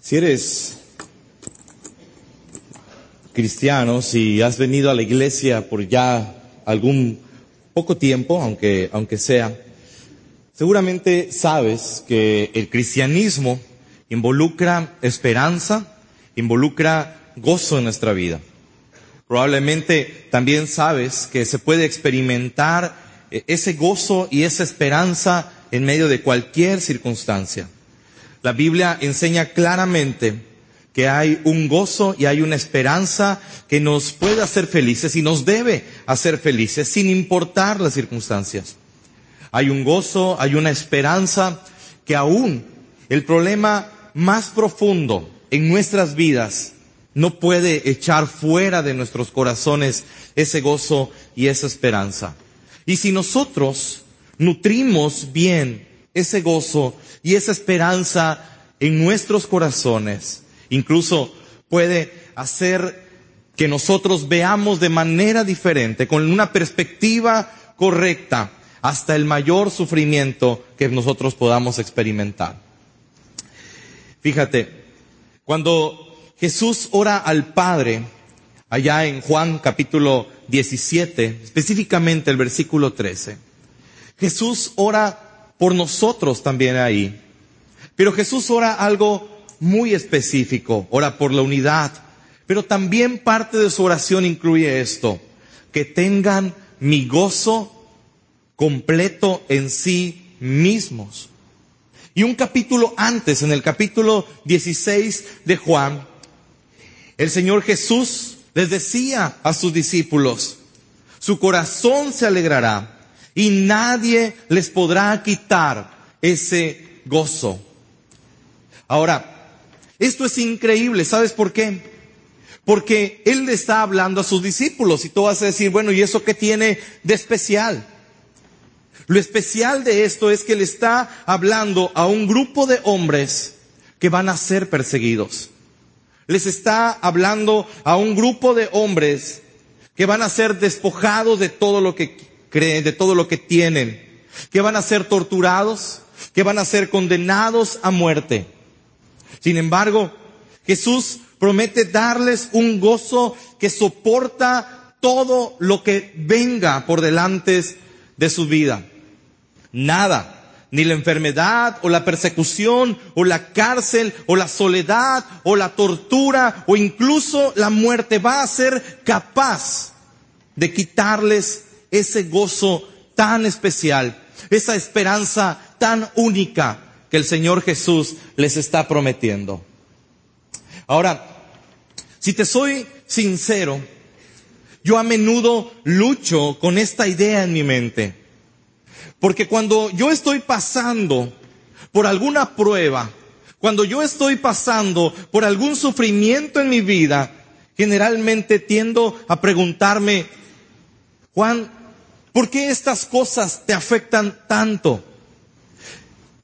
Si eres cristiano, si has venido a la iglesia por ya algún poco tiempo, aunque, aunque sea, seguramente sabes que el cristianismo involucra esperanza, involucra gozo en nuestra vida. Probablemente también sabes que se puede experimentar eh, ese gozo y esa esperanza en medio de cualquier circunstancia. La Biblia enseña claramente que hay un gozo y hay una esperanza que nos puede hacer felices y nos debe hacer felices sin importar las circunstancias. Hay un gozo, hay una esperanza que aún el problema más profundo en nuestras vidas no puede echar fuera de nuestros corazones ese gozo y esa esperanza. Y si nosotros nutrimos bien ese gozo y esa esperanza en nuestros corazones, incluso puede hacer que nosotros veamos de manera diferente, con una perspectiva correcta, hasta el mayor sufrimiento que nosotros podamos experimentar. Fíjate, cuando Jesús ora al Padre, allá en Juan capítulo 17, específicamente el versículo 13, Jesús ora por nosotros también ahí. Pero Jesús ora algo muy específico, ora por la unidad. Pero también parte de su oración incluye esto, que tengan mi gozo completo en sí mismos. Y un capítulo antes, en el capítulo 16 de Juan, el Señor Jesús les decía a sus discípulos, su corazón se alegrará y nadie les podrá quitar ese gozo. Ahora, esto es increíble, ¿sabes por qué? Porque Él le está hablando a sus discípulos y tú vas a decir, bueno, ¿y eso qué tiene de especial? Lo especial de esto es que le está hablando a un grupo de hombres que van a ser perseguidos les está hablando a un grupo de hombres que van a ser despojados de todo lo que creen, de todo lo que tienen, que van a ser torturados, que van a ser condenados a muerte. Sin embargo, Jesús promete darles un gozo que soporta todo lo que venga por delante de su vida. Nada ni la enfermedad o la persecución o la cárcel o la soledad o la tortura o incluso la muerte va a ser capaz de quitarles ese gozo tan especial, esa esperanza tan única que el Señor Jesús les está prometiendo. Ahora, si te soy sincero, yo a menudo lucho con esta idea en mi mente. Porque cuando yo estoy pasando por alguna prueba, cuando yo estoy pasando por algún sufrimiento en mi vida, generalmente tiendo a preguntarme, Juan, ¿por qué estas cosas te afectan tanto?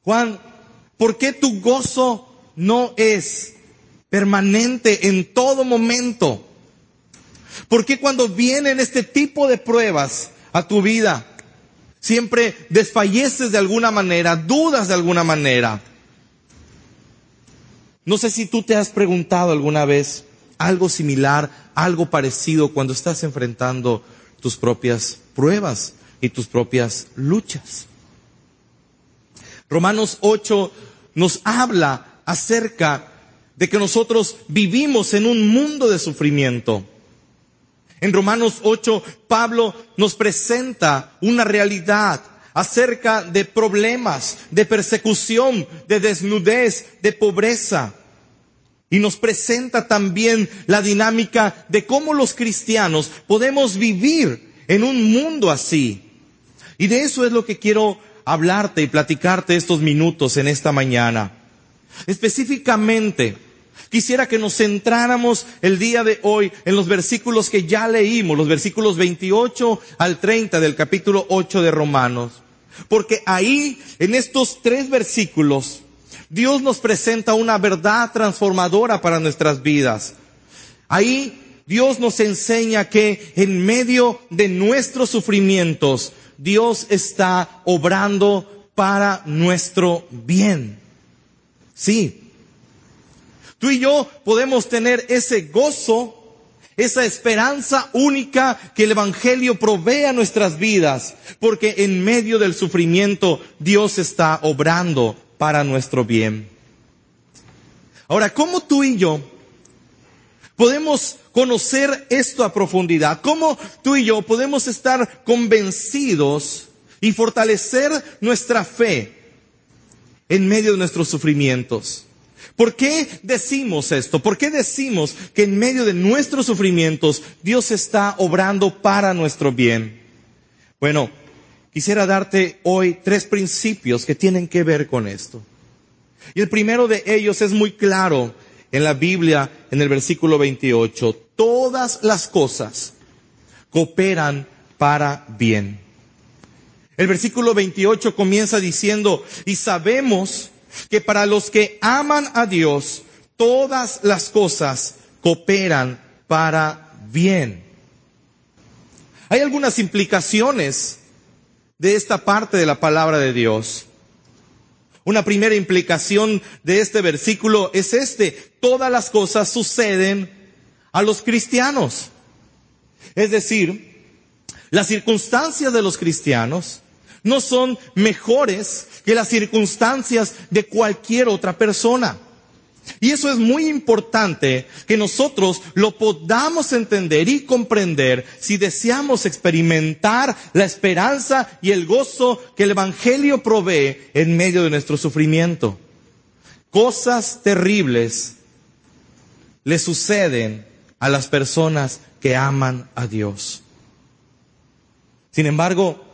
Juan, ¿por qué tu gozo no es permanente en todo momento? ¿Por qué cuando vienen este tipo de pruebas a tu vida, Siempre desfalleces de alguna manera, dudas de alguna manera. No sé si tú te has preguntado alguna vez algo similar, algo parecido cuando estás enfrentando tus propias pruebas y tus propias luchas. Romanos 8 nos habla acerca de que nosotros vivimos en un mundo de sufrimiento. En Romanos 8, Pablo nos presenta una realidad acerca de problemas, de persecución, de desnudez, de pobreza. Y nos presenta también la dinámica de cómo los cristianos podemos vivir en un mundo así. Y de eso es lo que quiero hablarte y platicarte estos minutos en esta mañana. Específicamente, Quisiera que nos centráramos el día de hoy en los versículos que ya leímos, los versículos 28 al 30 del capítulo 8 de Romanos. Porque ahí, en estos tres versículos, Dios nos presenta una verdad transformadora para nuestras vidas. Ahí Dios nos enseña que en medio de nuestros sufrimientos, Dios está obrando para nuestro bien. Sí. Tú y yo podemos tener ese gozo, esa esperanza única que el Evangelio provee a nuestras vidas, porque en medio del sufrimiento Dios está obrando para nuestro bien. Ahora, ¿cómo tú y yo podemos conocer esto a profundidad? ¿Cómo tú y yo podemos estar convencidos y fortalecer nuestra fe en medio de nuestros sufrimientos? ¿Por qué decimos esto? ¿Por qué decimos que en medio de nuestros sufrimientos Dios está obrando para nuestro bien? Bueno, quisiera darte hoy tres principios que tienen que ver con esto. Y el primero de ellos es muy claro en la Biblia, en el versículo 28. Todas las cosas cooperan para bien. El versículo 28 comienza diciendo, y sabemos que para los que aman a Dios, todas las cosas cooperan para bien. Hay algunas implicaciones de esta parte de la palabra de Dios. Una primera implicación de este versículo es este. Todas las cosas suceden a los cristianos. Es decir, las circunstancias de los cristianos no son mejores que las circunstancias de cualquier otra persona. Y eso es muy importante que nosotros lo podamos entender y comprender si deseamos experimentar la esperanza y el gozo que el Evangelio provee en medio de nuestro sufrimiento. Cosas terribles le suceden a las personas que aman a Dios. Sin embargo,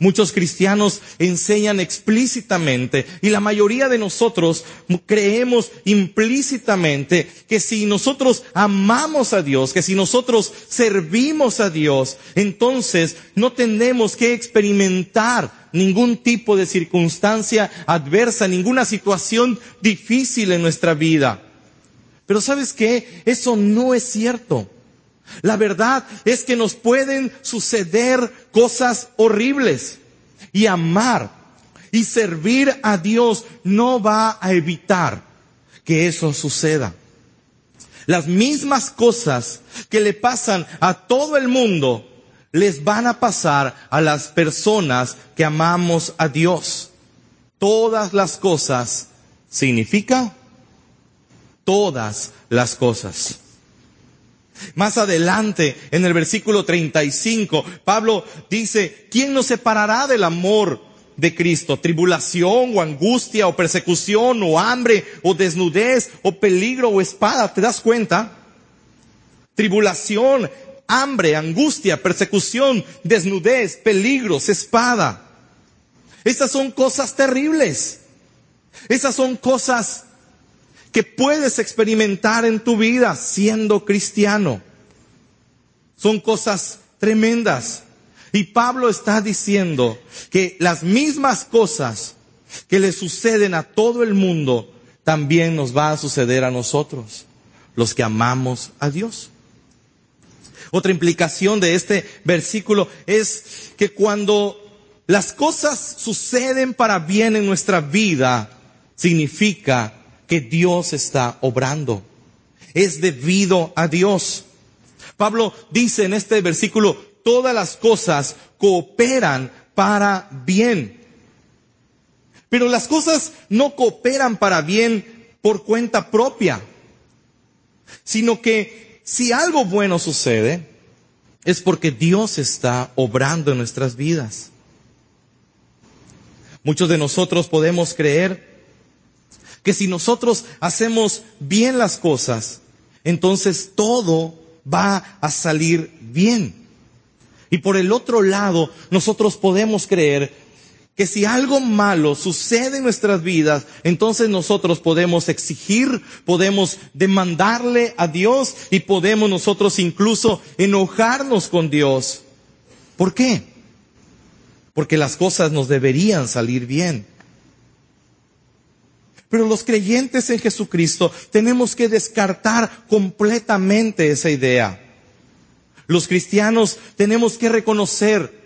Muchos cristianos enseñan explícitamente y la mayoría de nosotros creemos implícitamente que si nosotros amamos a Dios, que si nosotros servimos a Dios, entonces no tenemos que experimentar ningún tipo de circunstancia adversa, ninguna situación difícil en nuestra vida. Pero sabes qué? Eso no es cierto. La verdad es que nos pueden suceder cosas horribles y amar y servir a Dios no va a evitar que eso suceda. Las mismas cosas que le pasan a todo el mundo les van a pasar a las personas que amamos a Dios. Todas las cosas significa todas las cosas. Más adelante, en el versículo 35, Pablo dice, ¿quién nos separará del amor de Cristo? ¿Tribulación o angustia o persecución o hambre o desnudez o peligro o espada? ¿Te das cuenta? Tribulación, hambre, angustia, persecución, desnudez, peligros, espada. Estas son cosas terribles. Esas son cosas que puedes experimentar en tu vida siendo cristiano. Son cosas tremendas. Y Pablo está diciendo que las mismas cosas que le suceden a todo el mundo también nos va a suceder a nosotros, los que amamos a Dios. Otra implicación de este versículo es que cuando las cosas suceden para bien en nuestra vida, significa que Dios está obrando. Es debido a Dios. Pablo dice en este versículo, todas las cosas cooperan para bien. Pero las cosas no cooperan para bien por cuenta propia, sino que si algo bueno sucede, es porque Dios está obrando en nuestras vidas. Muchos de nosotros podemos creer que si nosotros hacemos bien las cosas, entonces todo va a salir bien. Y por el otro lado, nosotros podemos creer que si algo malo sucede en nuestras vidas, entonces nosotros podemos exigir, podemos demandarle a Dios y podemos nosotros incluso enojarnos con Dios. ¿Por qué? Porque las cosas nos deberían salir bien. Pero los creyentes en Jesucristo tenemos que descartar completamente esa idea. Los cristianos tenemos que reconocer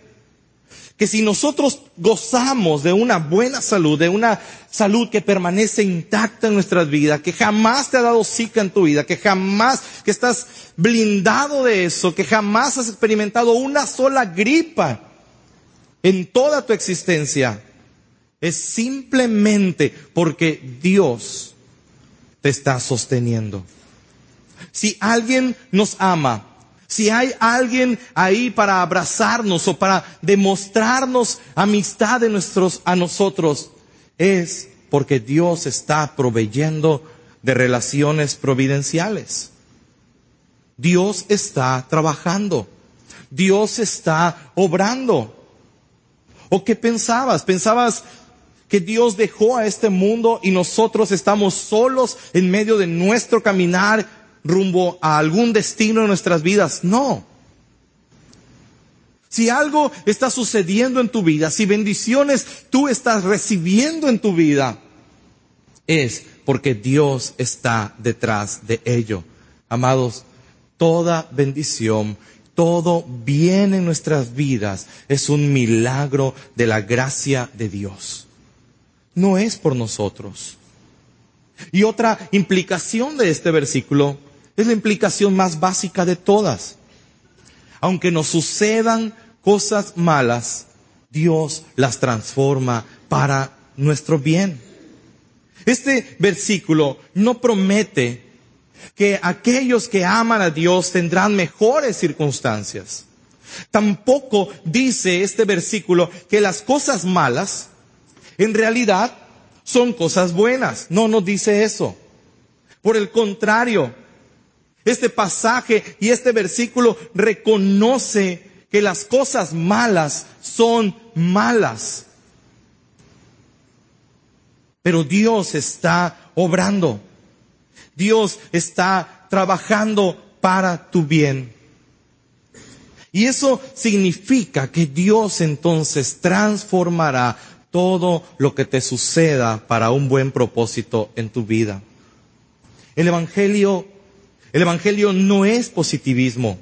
que si nosotros gozamos de una buena salud, de una salud que permanece intacta en nuestras vidas, que jamás te ha dado zika en tu vida, que jamás, que estás blindado de eso, que jamás has experimentado una sola gripa en toda tu existencia, es simplemente porque Dios te está sosteniendo. Si alguien nos ama, si hay alguien ahí para abrazarnos o para demostrarnos amistad de nuestros, a nosotros, es porque Dios está proveyendo de relaciones providenciales. Dios está trabajando. Dios está obrando. ¿O qué pensabas? ¿Pensabas que Dios dejó a este mundo y nosotros estamos solos en medio de nuestro caminar rumbo a algún destino en nuestras vidas. No. Si algo está sucediendo en tu vida, si bendiciones tú estás recibiendo en tu vida, es porque Dios está detrás de ello. Amados, toda bendición, todo bien en nuestras vidas es un milagro de la gracia de Dios. No es por nosotros. Y otra implicación de este versículo es la implicación más básica de todas. Aunque nos sucedan cosas malas, Dios las transforma para nuestro bien. Este versículo no promete que aquellos que aman a Dios tendrán mejores circunstancias. Tampoco dice este versículo que las cosas malas en realidad son cosas buenas. No nos dice eso. Por el contrario, este pasaje y este versículo reconoce que las cosas malas son malas. Pero Dios está obrando. Dios está trabajando para tu bien. Y eso significa que Dios entonces transformará todo lo que te suceda para un buen propósito en tu vida. El Evangelio el Evangelio no es positivismo.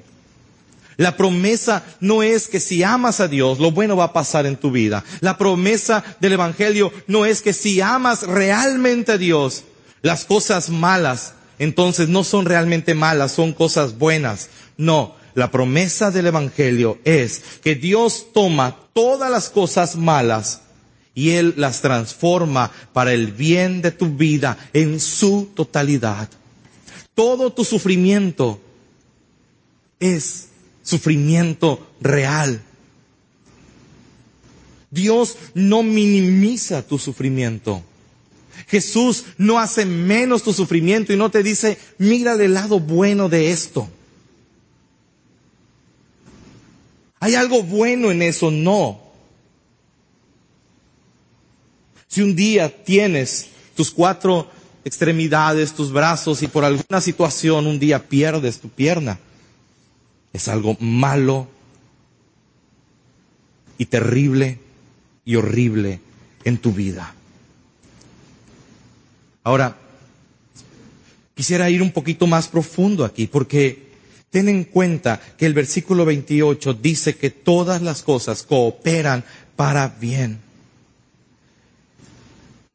La promesa no es que si amas a Dios, lo bueno va a pasar en tu vida. La promesa del Evangelio no es que si amas realmente a Dios, las cosas malas, entonces no son realmente malas, son cosas buenas. No, la promesa del Evangelio es que Dios toma todas las cosas malas y Él las transforma para el bien de tu vida en su totalidad. Todo tu sufrimiento es sufrimiento real. Dios no minimiza tu sufrimiento. Jesús no hace menos tu sufrimiento y no te dice, mira el lado bueno de esto. ¿Hay algo bueno en eso? No. Si un día tienes tus cuatro extremidades, tus brazos y por alguna situación un día pierdes tu pierna. Es algo malo y terrible y horrible en tu vida. Ahora, quisiera ir un poquito más profundo aquí porque ten en cuenta que el versículo 28 dice que todas las cosas cooperan para bien.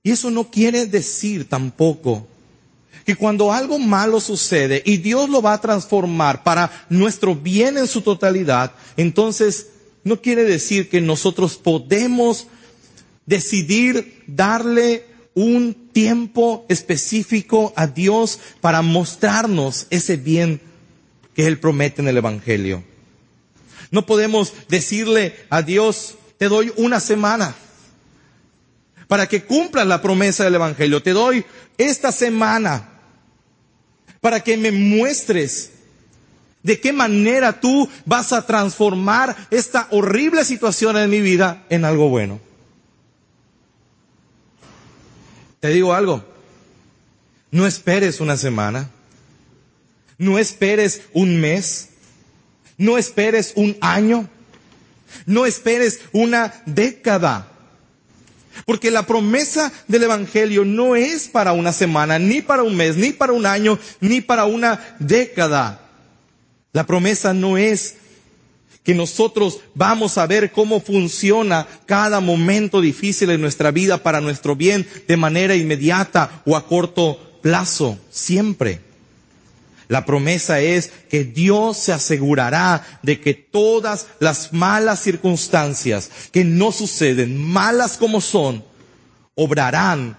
Y eso no quiere decir tampoco que cuando algo malo sucede y Dios lo va a transformar para nuestro bien en su totalidad, entonces no quiere decir que nosotros podemos decidir darle un tiempo específico a Dios para mostrarnos ese bien que Él promete en el Evangelio. No podemos decirle a Dios, te doy una semana para que cumplan la promesa del Evangelio. Te doy esta semana para que me muestres de qué manera tú vas a transformar esta horrible situación en mi vida en algo bueno. Te digo algo, no esperes una semana, no esperes un mes, no esperes un año, no esperes una década. Porque la promesa del Evangelio no es para una semana, ni para un mes, ni para un año, ni para una década. La promesa no es que nosotros vamos a ver cómo funciona cada momento difícil en nuestra vida para nuestro bien de manera inmediata o a corto plazo, siempre. La promesa es que Dios se asegurará de que todas las malas circunstancias que no suceden, malas como son, obrarán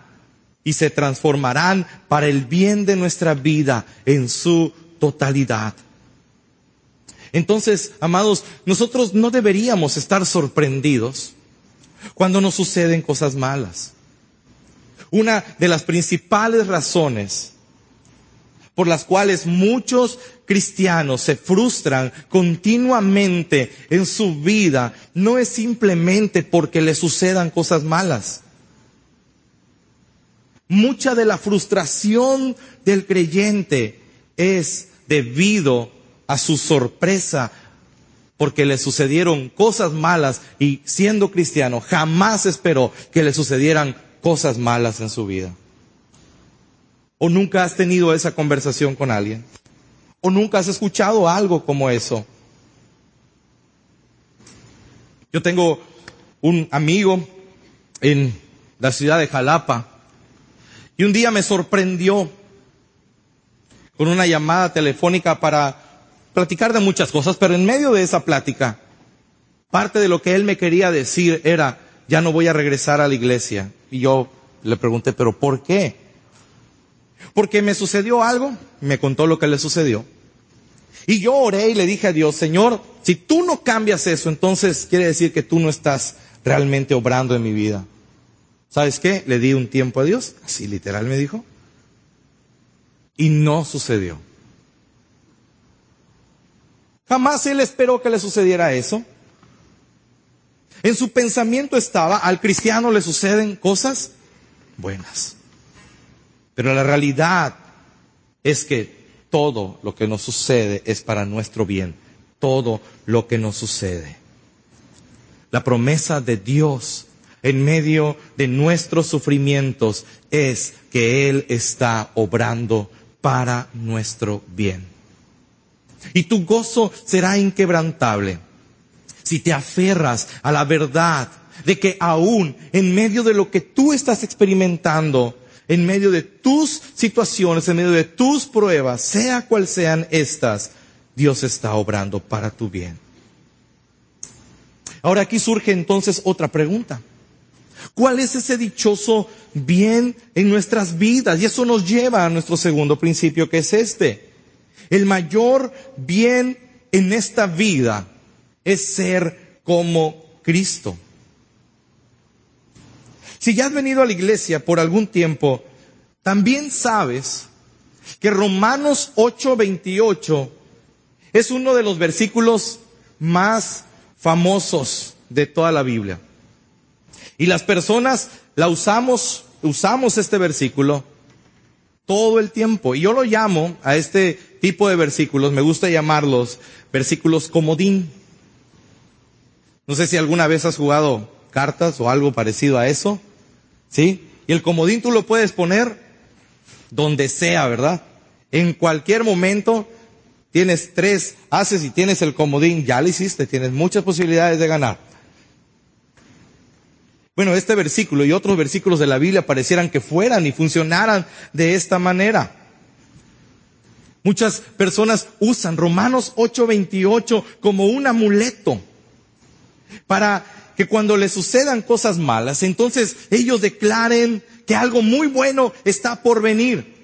y se transformarán para el bien de nuestra vida en su totalidad. Entonces, amados, nosotros no deberíamos estar sorprendidos cuando nos suceden cosas malas. Una de las principales razones por las cuales muchos cristianos se frustran continuamente en su vida no es simplemente porque les sucedan cosas malas. Mucha de la frustración del creyente es debido a su sorpresa porque le sucedieron cosas malas y siendo cristiano jamás esperó que le sucedieran cosas malas en su vida. ¿O nunca has tenido esa conversación con alguien? ¿O nunca has escuchado algo como eso? Yo tengo un amigo en la ciudad de Jalapa y un día me sorprendió con una llamada telefónica para platicar de muchas cosas, pero en medio de esa plática, parte de lo que él me quería decir era, ya no voy a regresar a la iglesia. Y yo le pregunté, pero ¿por qué? Porque me sucedió algo, me contó lo que le sucedió. Y yo oré y le dije a Dios, Señor, si tú no cambias eso, entonces quiere decir que tú no estás realmente obrando en mi vida. ¿Sabes qué? Le di un tiempo a Dios, así literal me dijo. Y no sucedió. Jamás él esperó que le sucediera eso. En su pensamiento estaba, al cristiano le suceden cosas buenas. Pero la realidad es que todo lo que nos sucede es para nuestro bien. Todo lo que nos sucede. La promesa de Dios en medio de nuestros sufrimientos es que Él está obrando para nuestro bien. Y tu gozo será inquebrantable si te aferras a la verdad de que aún en medio de lo que tú estás experimentando, en medio de tus situaciones, en medio de tus pruebas, sea cual sean estas, Dios está obrando para tu bien. Ahora aquí surge entonces otra pregunta. ¿Cuál es ese dichoso bien en nuestras vidas? Y eso nos lleva a nuestro segundo principio que es este. El mayor bien en esta vida es ser como Cristo. Si ya has venido a la iglesia por algún tiempo, también sabes que Romanos 8:28 es uno de los versículos más famosos de toda la Biblia. Y las personas la usamos, usamos este versículo todo el tiempo. Y yo lo llamo a este tipo de versículos, me gusta llamarlos versículos comodín. No sé si alguna vez has jugado cartas o algo parecido a eso. ¿Sí? Y el comodín tú lo puedes poner donde sea, ¿verdad? En cualquier momento tienes tres haces y tienes el comodín, ya lo hiciste, tienes muchas posibilidades de ganar. Bueno, este versículo y otros versículos de la Biblia parecieran que fueran y funcionaran de esta manera. Muchas personas usan Romanos 8:28 como un amuleto para que cuando les sucedan cosas malas, entonces ellos declaren que algo muy bueno está por venir.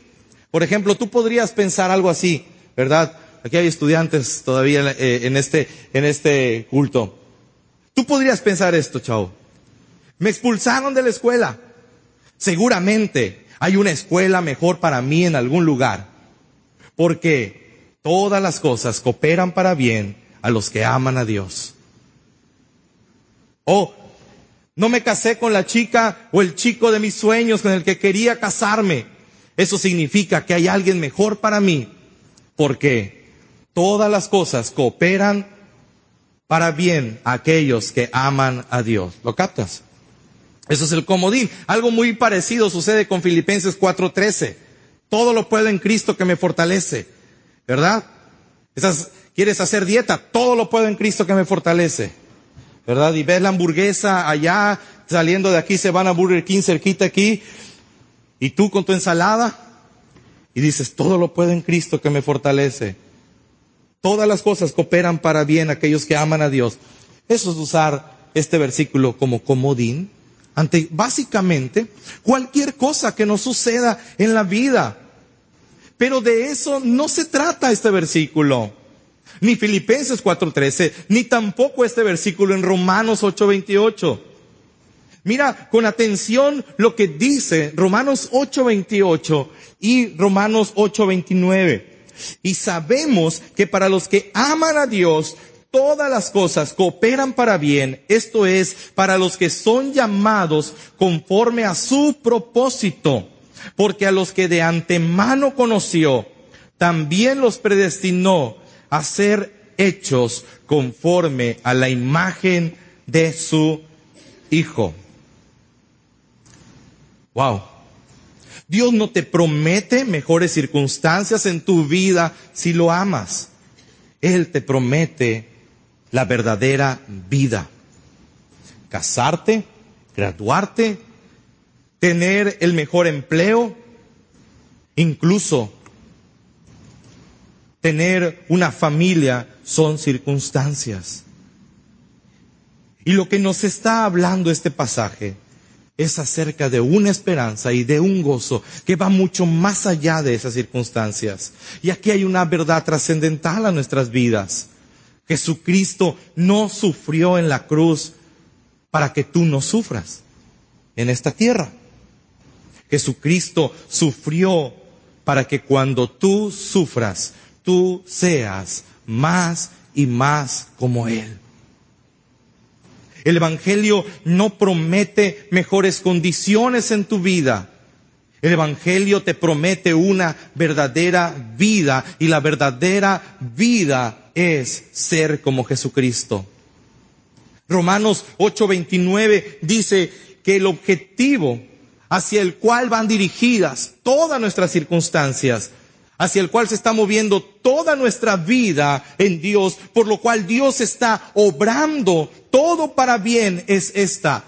Por ejemplo, tú podrías pensar algo así, ¿verdad? Aquí hay estudiantes todavía eh, en este, en este culto. Tú podrías pensar esto, chao. Me expulsaron de la escuela. Seguramente hay una escuela mejor para mí en algún lugar. Porque todas las cosas cooperan para bien a los que aman a Dios. Oh, No me casé con la chica o el chico de mis sueños con el que quería casarme. Eso significa que hay alguien mejor para mí, porque todas las cosas cooperan para bien a aquellos que aman a Dios. ¿Lo captas? Eso es el comodín. Algo muy parecido sucede con Filipenses 4:13. Todo lo puedo en Cristo que me fortalece. ¿Verdad? Esas, ¿Quieres hacer dieta? Todo lo puedo en Cristo que me fortalece. ¿Verdad? Y ves la hamburguesa allá, saliendo de aquí se van a Burger King cerquita aquí, y tú con tu ensalada, y dices, todo lo puedo en Cristo que me fortalece. Todas las cosas cooperan para bien aquellos que aman a Dios. Eso es usar este versículo como comodín ante básicamente cualquier cosa que nos suceda en la vida. Pero de eso no se trata este versículo ni Filipenses 4.13, ni tampoco este versículo en Romanos 8.28. Mira con atención lo que dice Romanos 8.28 y Romanos 8.29. Y sabemos que para los que aman a Dios, todas las cosas cooperan para bien, esto es, para los que son llamados conforme a su propósito, porque a los que de antemano conoció, también los predestinó a ser hechos conforme a la imagen de su Hijo. Wow. Dios no te promete mejores circunstancias en tu vida si lo amas. Él te promete la verdadera vida. Casarte, graduarte, tener el mejor empleo, incluso tener una familia son circunstancias. Y lo que nos está hablando este pasaje es acerca de una esperanza y de un gozo que va mucho más allá de esas circunstancias. Y aquí hay una verdad trascendental a nuestras vidas. Jesucristo no sufrió en la cruz para que tú no sufras en esta tierra. Jesucristo sufrió para que cuando tú sufras, tú seas más y más como Él. El Evangelio no promete mejores condiciones en tu vida. El Evangelio te promete una verdadera vida y la verdadera vida es ser como Jesucristo. Romanos 8:29 dice que el objetivo hacia el cual van dirigidas todas nuestras circunstancias hacia el cual se está moviendo toda nuestra vida en Dios, por lo cual Dios está obrando todo para bien, es esta,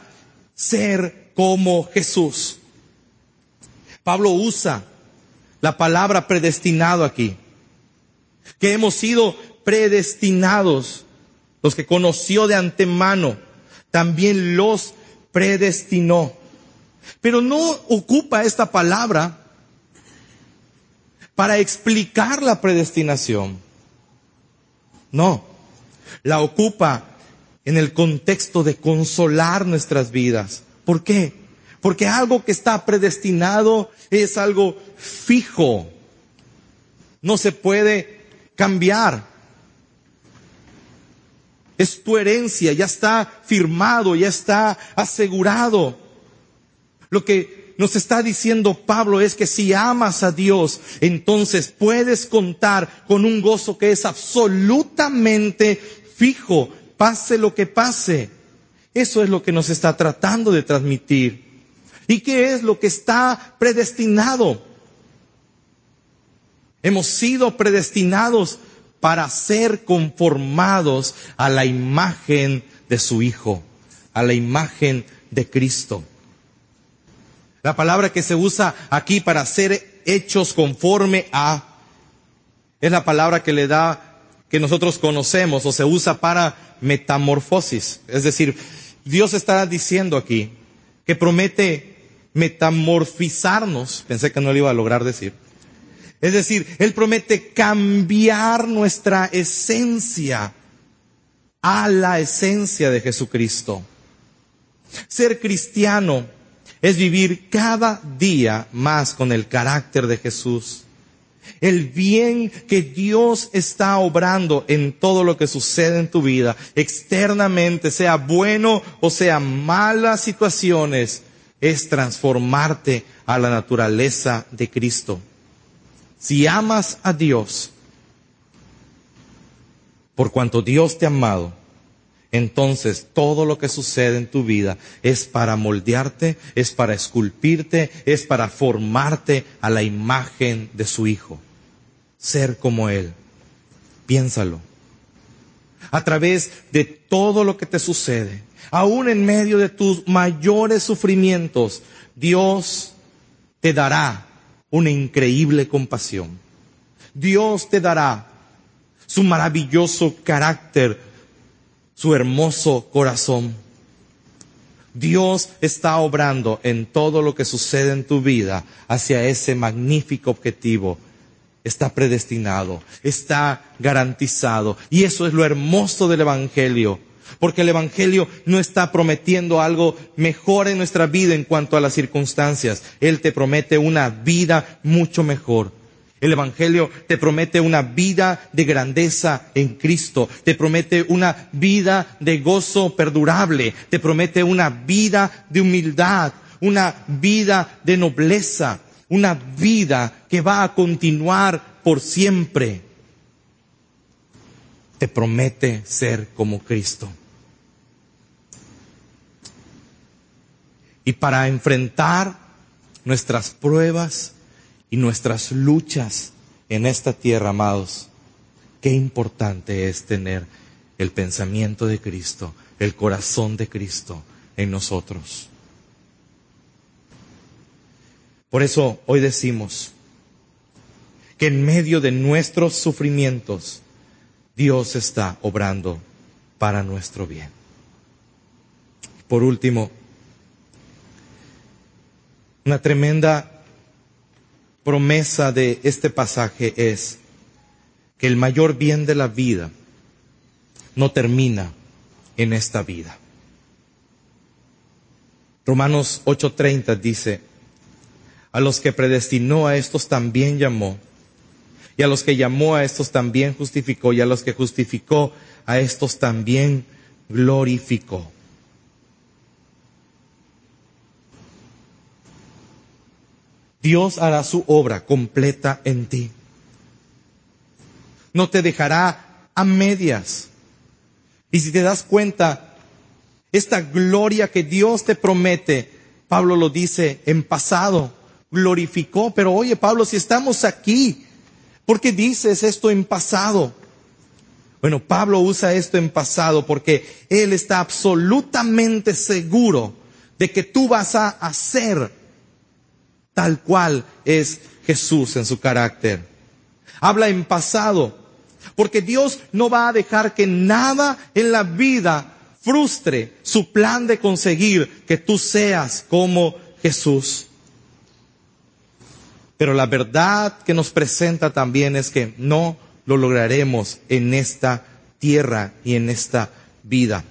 ser como Jesús. Pablo usa la palabra predestinado aquí, que hemos sido predestinados, los que conoció de antemano, también los predestinó. Pero no ocupa esta palabra para explicar la predestinación. No, la ocupa en el contexto de consolar nuestras vidas. ¿Por qué? Porque algo que está predestinado es algo fijo. No se puede cambiar. Es tu herencia, ya está firmado, ya está asegurado. Lo que nos está diciendo Pablo es que si amas a Dios, entonces puedes contar con un gozo que es absolutamente fijo, pase lo que pase. Eso es lo que nos está tratando de transmitir. ¿Y qué es lo que está predestinado? Hemos sido predestinados para ser conformados a la imagen de su Hijo, a la imagen de Cristo. La palabra que se usa aquí para ser hechos conforme a es la palabra que le da, que nosotros conocemos o se usa para metamorfosis. Es decir, Dios está diciendo aquí que promete metamorfizarnos. Pensé que no lo iba a lograr decir. Es decir, Él promete cambiar nuestra esencia a la esencia de Jesucristo. Ser cristiano es vivir cada día más con el carácter de Jesús. el bien que Dios está obrando en todo lo que sucede en tu vida, externamente, sea bueno o sea malas situaciones, es transformarte a la naturaleza de Cristo. Si amas a Dios, por cuanto Dios te ha amado, entonces todo lo que sucede en tu vida es para moldearte, es para esculpirte, es para formarte a la imagen de su Hijo. Ser como Él. Piénsalo. A través de todo lo que te sucede, aún en medio de tus mayores sufrimientos, Dios te dará una increíble compasión. Dios te dará su maravilloso carácter su hermoso corazón. Dios está obrando en todo lo que sucede en tu vida hacia ese magnífico objetivo. Está predestinado, está garantizado. Y eso es lo hermoso del Evangelio. Porque el Evangelio no está prometiendo algo mejor en nuestra vida en cuanto a las circunstancias. Él te promete una vida mucho mejor. El Evangelio te promete una vida de grandeza en Cristo, te promete una vida de gozo perdurable, te promete una vida de humildad, una vida de nobleza, una vida que va a continuar por siempre. Te promete ser como Cristo. Y para enfrentar nuestras pruebas, y nuestras luchas en esta tierra, amados, qué importante es tener el pensamiento de Cristo, el corazón de Cristo en nosotros. Por eso hoy decimos que en medio de nuestros sufrimientos, Dios está obrando para nuestro bien. Por último, una tremenda promesa de este pasaje es que el mayor bien de la vida no termina en esta vida. Romanos 8:30 dice, a los que predestinó a estos también llamó, y a los que llamó a estos también justificó, y a los que justificó a estos también glorificó. Dios hará su obra completa en ti. No te dejará a medias. Y si te das cuenta, esta gloria que Dios te promete, Pablo lo dice en pasado, glorificó, pero oye Pablo, si estamos aquí, ¿por qué dices esto en pasado? Bueno, Pablo usa esto en pasado porque él está absolutamente seguro de que tú vas a hacer tal cual es Jesús en su carácter. Habla en pasado, porque Dios no va a dejar que nada en la vida frustre su plan de conseguir que tú seas como Jesús. Pero la verdad que nos presenta también es que no lo lograremos en esta tierra y en esta vida.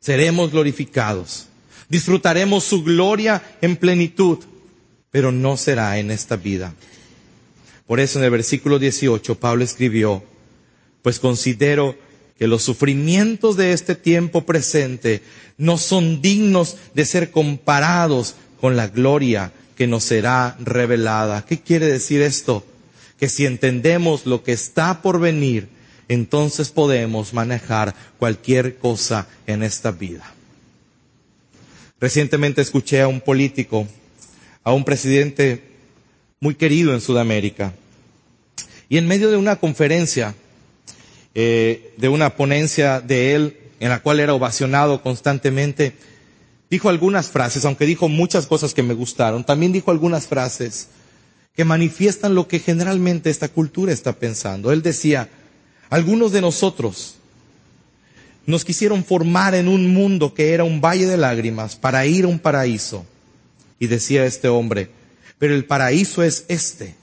Seremos glorificados. Disfrutaremos su gloria en plenitud pero no será en esta vida. Por eso en el versículo 18 Pablo escribió, pues considero que los sufrimientos de este tiempo presente no son dignos de ser comparados con la gloria que nos será revelada. ¿Qué quiere decir esto? Que si entendemos lo que está por venir, entonces podemos manejar cualquier cosa en esta vida. Recientemente escuché a un político a un presidente muy querido en Sudamérica. Y en medio de una conferencia, eh, de una ponencia de él, en la cual era ovacionado constantemente, dijo algunas frases, aunque dijo muchas cosas que me gustaron, también dijo algunas frases que manifiestan lo que generalmente esta cultura está pensando. Él decía, algunos de nosotros nos quisieron formar en un mundo que era un valle de lágrimas para ir a un paraíso. Y decía este hombre, pero el paraíso es este,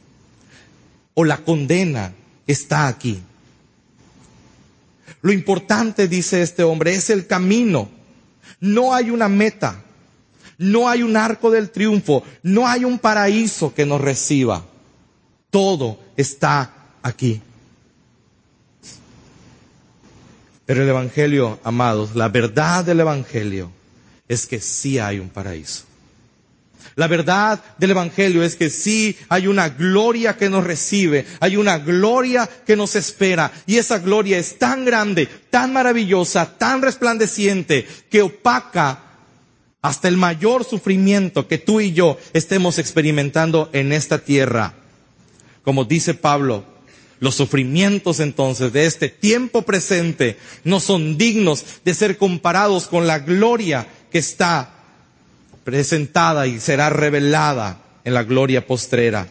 o la condena está aquí. Lo importante, dice este hombre, es el camino. No hay una meta, no hay un arco del triunfo, no hay un paraíso que nos reciba. Todo está aquí. Pero el Evangelio, amados, la verdad del Evangelio es que sí hay un paraíso. La verdad del Evangelio es que sí hay una gloria que nos recibe, hay una gloria que nos espera y esa gloria es tan grande, tan maravillosa, tan resplandeciente que opaca hasta el mayor sufrimiento que tú y yo estemos experimentando en esta tierra. Como dice Pablo, los sufrimientos entonces de este tiempo presente no son dignos de ser comparados con la gloria que está presentada y será revelada en la gloria postrera.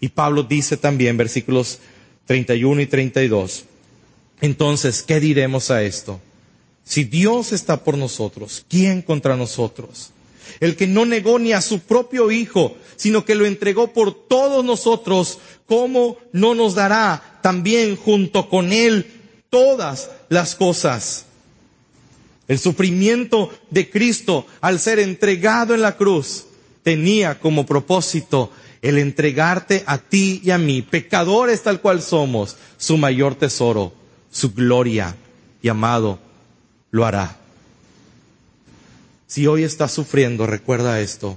Y Pablo dice también, versículos 31 y 32, entonces, ¿qué diremos a esto? Si Dios está por nosotros, ¿quién contra nosotros? El que no negó ni a su propio Hijo, sino que lo entregó por todos nosotros, ¿cómo no nos dará también junto con Él todas las cosas? El sufrimiento de Cristo al ser entregado en la cruz tenía como propósito el entregarte a ti y a mí, pecadores tal cual somos, su mayor tesoro, su gloria y amado lo hará. Si hoy estás sufriendo, recuerda esto,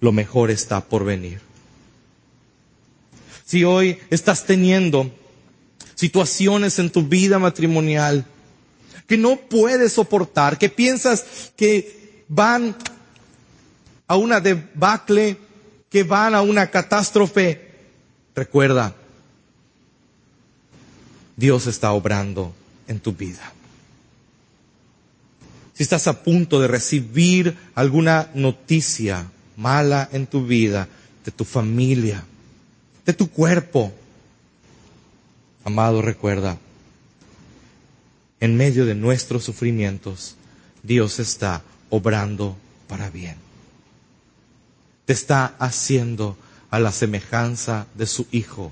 lo mejor está por venir. Si hoy estás teniendo situaciones en tu vida matrimonial que no puedes soportar, que piensas que van a una debacle, que van a una catástrofe, recuerda, Dios está obrando en tu vida. Si estás a punto de recibir alguna noticia mala en tu vida, de tu familia, de tu cuerpo, amado, recuerda, en medio de nuestros sufrimientos, Dios está obrando para bien. Te está haciendo a la semejanza de su Hijo.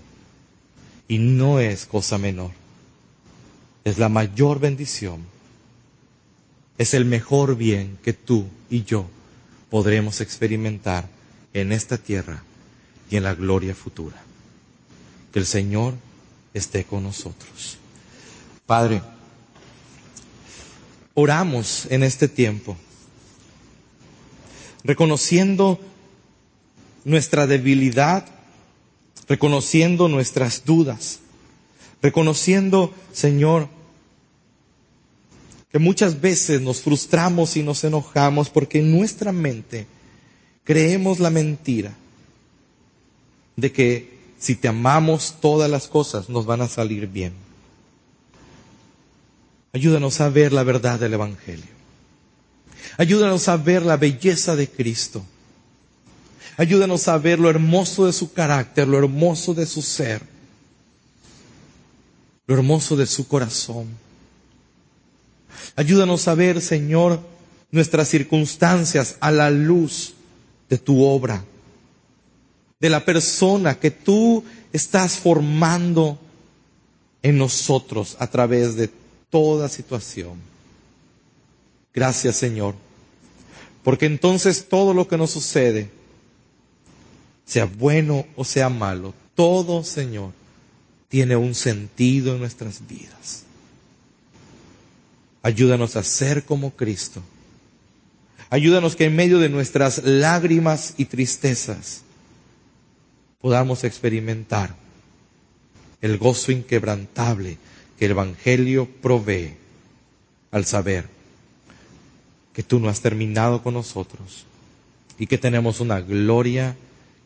Y no es cosa menor. Es la mayor bendición es el mejor bien que tú y yo podremos experimentar en esta tierra y en la gloria futura. Que el Señor esté con nosotros. Padre, oramos en este tiempo, reconociendo nuestra debilidad, reconociendo nuestras dudas, reconociendo, Señor, que muchas veces nos frustramos y nos enojamos porque en nuestra mente creemos la mentira de que si te amamos todas las cosas nos van a salir bien. Ayúdanos a ver la verdad del Evangelio. Ayúdanos a ver la belleza de Cristo. Ayúdanos a ver lo hermoso de su carácter, lo hermoso de su ser, lo hermoso de su corazón. Ayúdanos a ver, Señor, nuestras circunstancias a la luz de tu obra, de la persona que tú estás formando en nosotros a través de toda situación. Gracias, Señor, porque entonces todo lo que nos sucede, sea bueno o sea malo, todo, Señor, tiene un sentido en nuestras vidas. Ayúdanos a ser como Cristo. Ayúdanos que en medio de nuestras lágrimas y tristezas podamos experimentar el gozo inquebrantable que el Evangelio provee al saber que tú no has terminado con nosotros y que tenemos una gloria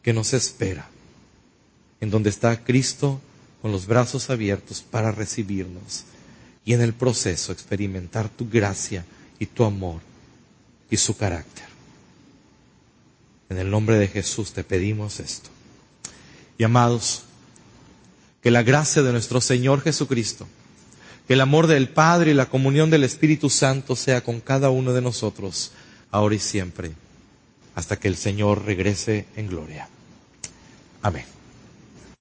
que nos espera, en donde está Cristo con los brazos abiertos para recibirnos y en el proceso experimentar tu gracia y tu amor y su carácter. En el nombre de Jesús te pedimos esto. Y amados, que la gracia de nuestro Señor Jesucristo, que el amor del Padre y la comunión del Espíritu Santo sea con cada uno de nosotros, ahora y siempre, hasta que el Señor regrese en gloria. Amén.